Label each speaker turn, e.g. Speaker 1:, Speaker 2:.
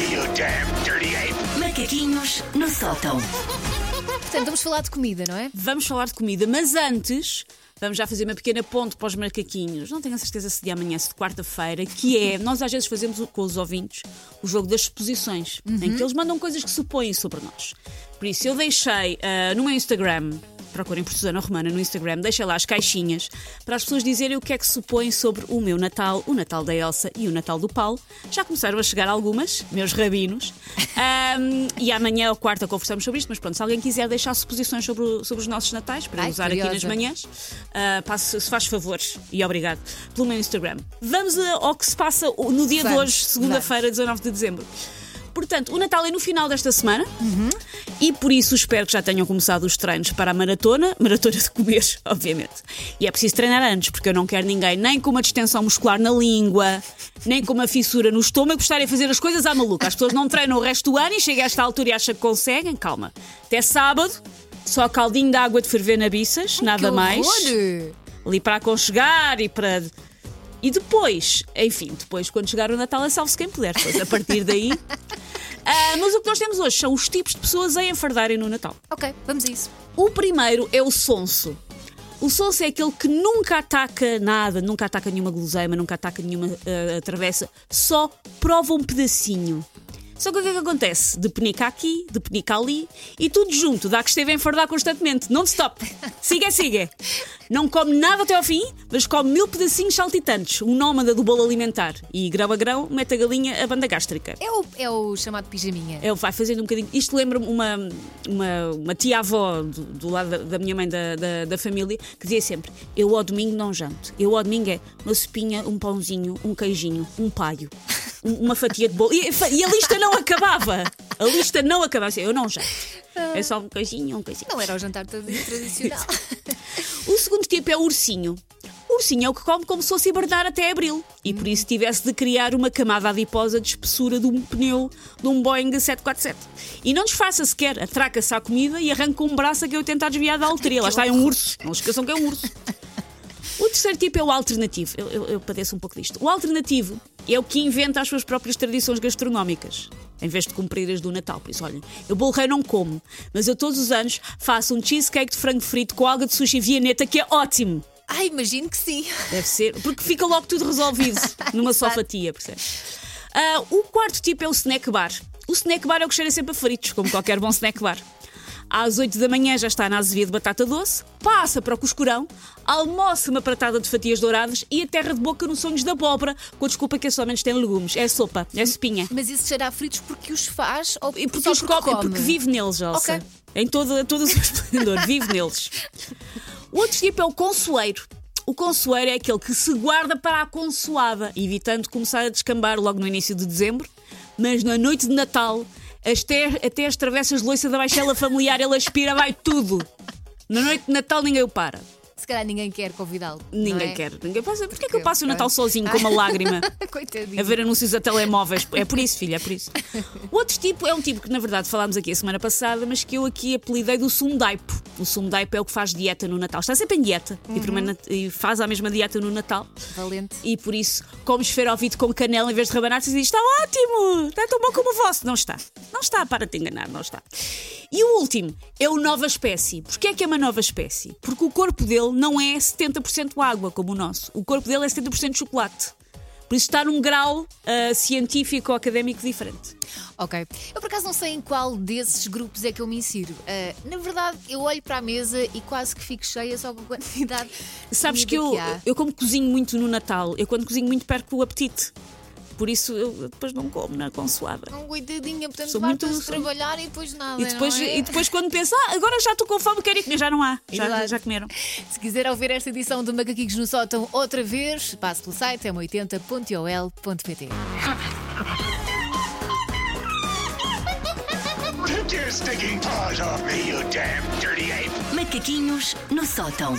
Speaker 1: you damn dirty ape!
Speaker 2: Macaquinhos no sótão.
Speaker 3: Portanto, vamos falar de comida, não é?
Speaker 4: Vamos falar de comida, mas antes vamos já fazer uma pequena ponte para os macaquinhos. Não tenho a certeza se de amanhã, se de quarta-feira, que é, nós às vezes fazemos com os ouvintes o jogo das suposições, em que eles mandam coisas que supõem sobre nós. Por isso, eu deixei ah, no meu Instagram, procurem por Susana Romana no Instagram, deixei lá as caixinhas para as pessoas dizerem o que é que supõem sobre o meu Natal, o Natal da Elsa e o Natal do Paulo. Já começaram a chegar algumas, meus rabinos. Ahm, e amanhã ou quarta conversamos sobre isto, mas pronto, se alguém quiser deixar suposições sobre, o- sobre os nossos natais, para
Speaker 3: Ai,
Speaker 4: usar aqui nas
Speaker 3: curiosa.
Speaker 4: manhãs, ah, passe, se faz favores e obrigado pelo meu Instagram. Vamos a- ao que se passa no dia de
Speaker 3: Vamos,
Speaker 4: hoje, segunda-feira, 19 de dezembro. Portanto, o Natal é no final desta semana
Speaker 3: Uhum.
Speaker 4: e por isso espero que já tenham começado os treinos para a maratona, maratona de comer, obviamente. E é preciso treinar antes, porque eu não quero ninguém nem com uma distensão muscular na língua, nem com uma fissura no estômago, estarem a fazer as coisas à maluca. As pessoas não treinam o resto do ano e chegam a esta altura e acham que conseguem. Calma. Até sábado, só caldinho de água de ferver na biças, nada
Speaker 3: Que
Speaker 4: mais ali para aconchegar e para. E depois, enfim, depois quando chegar o Natal é salve-se quem puder, pois a partir daí. Ah, mas o que nós temos hoje são os tipos de pessoas a enfardarem no Natal.
Speaker 3: Ok, vamos a isso.
Speaker 4: O primeiro é o sonso. O sonso é aquele que nunca ataca nada, nunca ataca nenhuma guloseima, nunca ataca nenhuma ah, travessa, só prova um pedacinho. Só que o que é que acontece? De penica aqui, de penica ali e tudo junto, dá que esteve a enfardar constantemente. Non-stop. Siga, siga. Não come nada até ao fim, mas come mil pedacinhos saltitantes. Um nómada do bolo alimentar. E grão a grão, mete a galinha a banda gástrica.
Speaker 3: É o, é o chamado pijaminha.
Speaker 4: Ele vai fazendo um bocadinho. Isto lembra-me uma, uma, uma tia-avó do, do lado da, da minha mãe da, da, da família que dizia sempre: Eu ao domingo não janto. Eu ao domingo é uma sopinha, um pãozinho, um queijinho, um paio, uma fatia de bolo. E, e a lista não acabava. A lista não acabava. Assim, Eu não janto. É só um queijinho, um queijinho.
Speaker 3: Não era o jantar tradicional.
Speaker 4: O segundo tipo é o ursinho. O ursinho é o que come como se fosse hibernar até abril. E por isso tivesse de criar uma camada adiposa de espessura de um pneu de um Boeing 747. E não disfarça sequer, atraca-se à comida e arranca um braço a que eu tentar desviar da alteria. Lá está, é um urso. Não esqueçam que é um urso. O terceiro tipo é o alternativo. Eu, eu, eu padeço um pouco disto. O alternativo é o que inventa as suas próprias tradições gastronómicas. Em vez de cumprir as do Natal. Por isso, olhem, eu bolo rei não como, mas eu todos os anos faço um cheesecake de frango frito com alga de sushi vianeta que é ótimo.
Speaker 3: Ai, imagino que sim.
Speaker 4: Deve ser, porque fica logo tudo resolvido numa só fatia, percebe? Ah, o quarto tipo é o snack bar. O snack bar é o que cheira sempre a fritos, como qualquer bom snack bar. Às 8 da manhã já está na azevia de batata doce, passa para o coscurão, almoça uma pratada de fatias douradas e a terra de boca nos sonhos da abóbora, com a desculpa que é somente tem legumes. É sopa, é sopinha.
Speaker 3: Mas isso cheira a fritos porque os faz ou
Speaker 4: porque,
Speaker 3: só
Speaker 4: os
Speaker 3: porque
Speaker 4: come, porque vive neles, Elsa.
Speaker 3: Ok.
Speaker 4: Em todo, todo o seu esplendor, vive neles. O outro tipo é o consoeiro. O consoeiro é aquele que se guarda para a consoada, evitando começar a descambar logo no início de dezembro, mas na noite de Natal, até, até as travessas de loiça da baixela familiar, ele aspira, vai tudo. Na noite de Natal ninguém o para.
Speaker 3: Se calhar ninguém quer convidá-lo.
Speaker 4: Ninguém
Speaker 3: é?
Speaker 4: quer. Ninguém passa. Porquê que eu passo o. Natal sozinho com uma lágrima?
Speaker 3: Coitadinho.
Speaker 4: a ver anúncios a telemóveis. É por isso, filha, é por isso. O outro tipo é um tipo que, na verdade, falámos aqui a semana passada, mas que eu aqui apelidei do sumdaipo. O sumdaipo é o que faz dieta no Natal. Está sempre em dieta e permane- e, faz a mesma dieta no Natal.
Speaker 3: Valente.
Speaker 4: E por isso come esferovite com canela em vez de rabanadas e diz: Está ótimo! Está tão bom como o vosso. Não está. Não está, para te enganar, não está. E o último é o nova espécie. Porquê é que é uma nova espécie? Porque o corpo dele não é 70% água como o nosso. O corpo dele é 70% chocolate. Por isso está num grau ah, científico ou académico diferente.
Speaker 3: Ok. Eu por acaso não sei em qual desses grupos é que eu me insiro. Ah, na verdade, eu olho para a mesa e quase que fico cheia só com a quantidade de
Speaker 4: Sabes
Speaker 3: comida
Speaker 4: que eu,
Speaker 3: há.
Speaker 4: eu como cozinho muito no Natal, eu quando cozinho muito perco o apetite. Por isso eu depois não como na consoada.
Speaker 3: Não, coitadinha, portanto,
Speaker 4: Sou muito-
Speaker 3: de trabalhar e depois nada.
Speaker 4: E depois,
Speaker 3: não é?
Speaker 4: e depois quando penso, ah, agora já estou com fome, quero ir comer, já não há. Já, já comeram.
Speaker 3: Se quiser ouvir esta edição do Macaquinhos no Sótão outra vez, passe pelo site m80.ol.pt.
Speaker 1: Take your stinking paws off me, you damn dirty ape!
Speaker 2: Macaquinhos no sótão.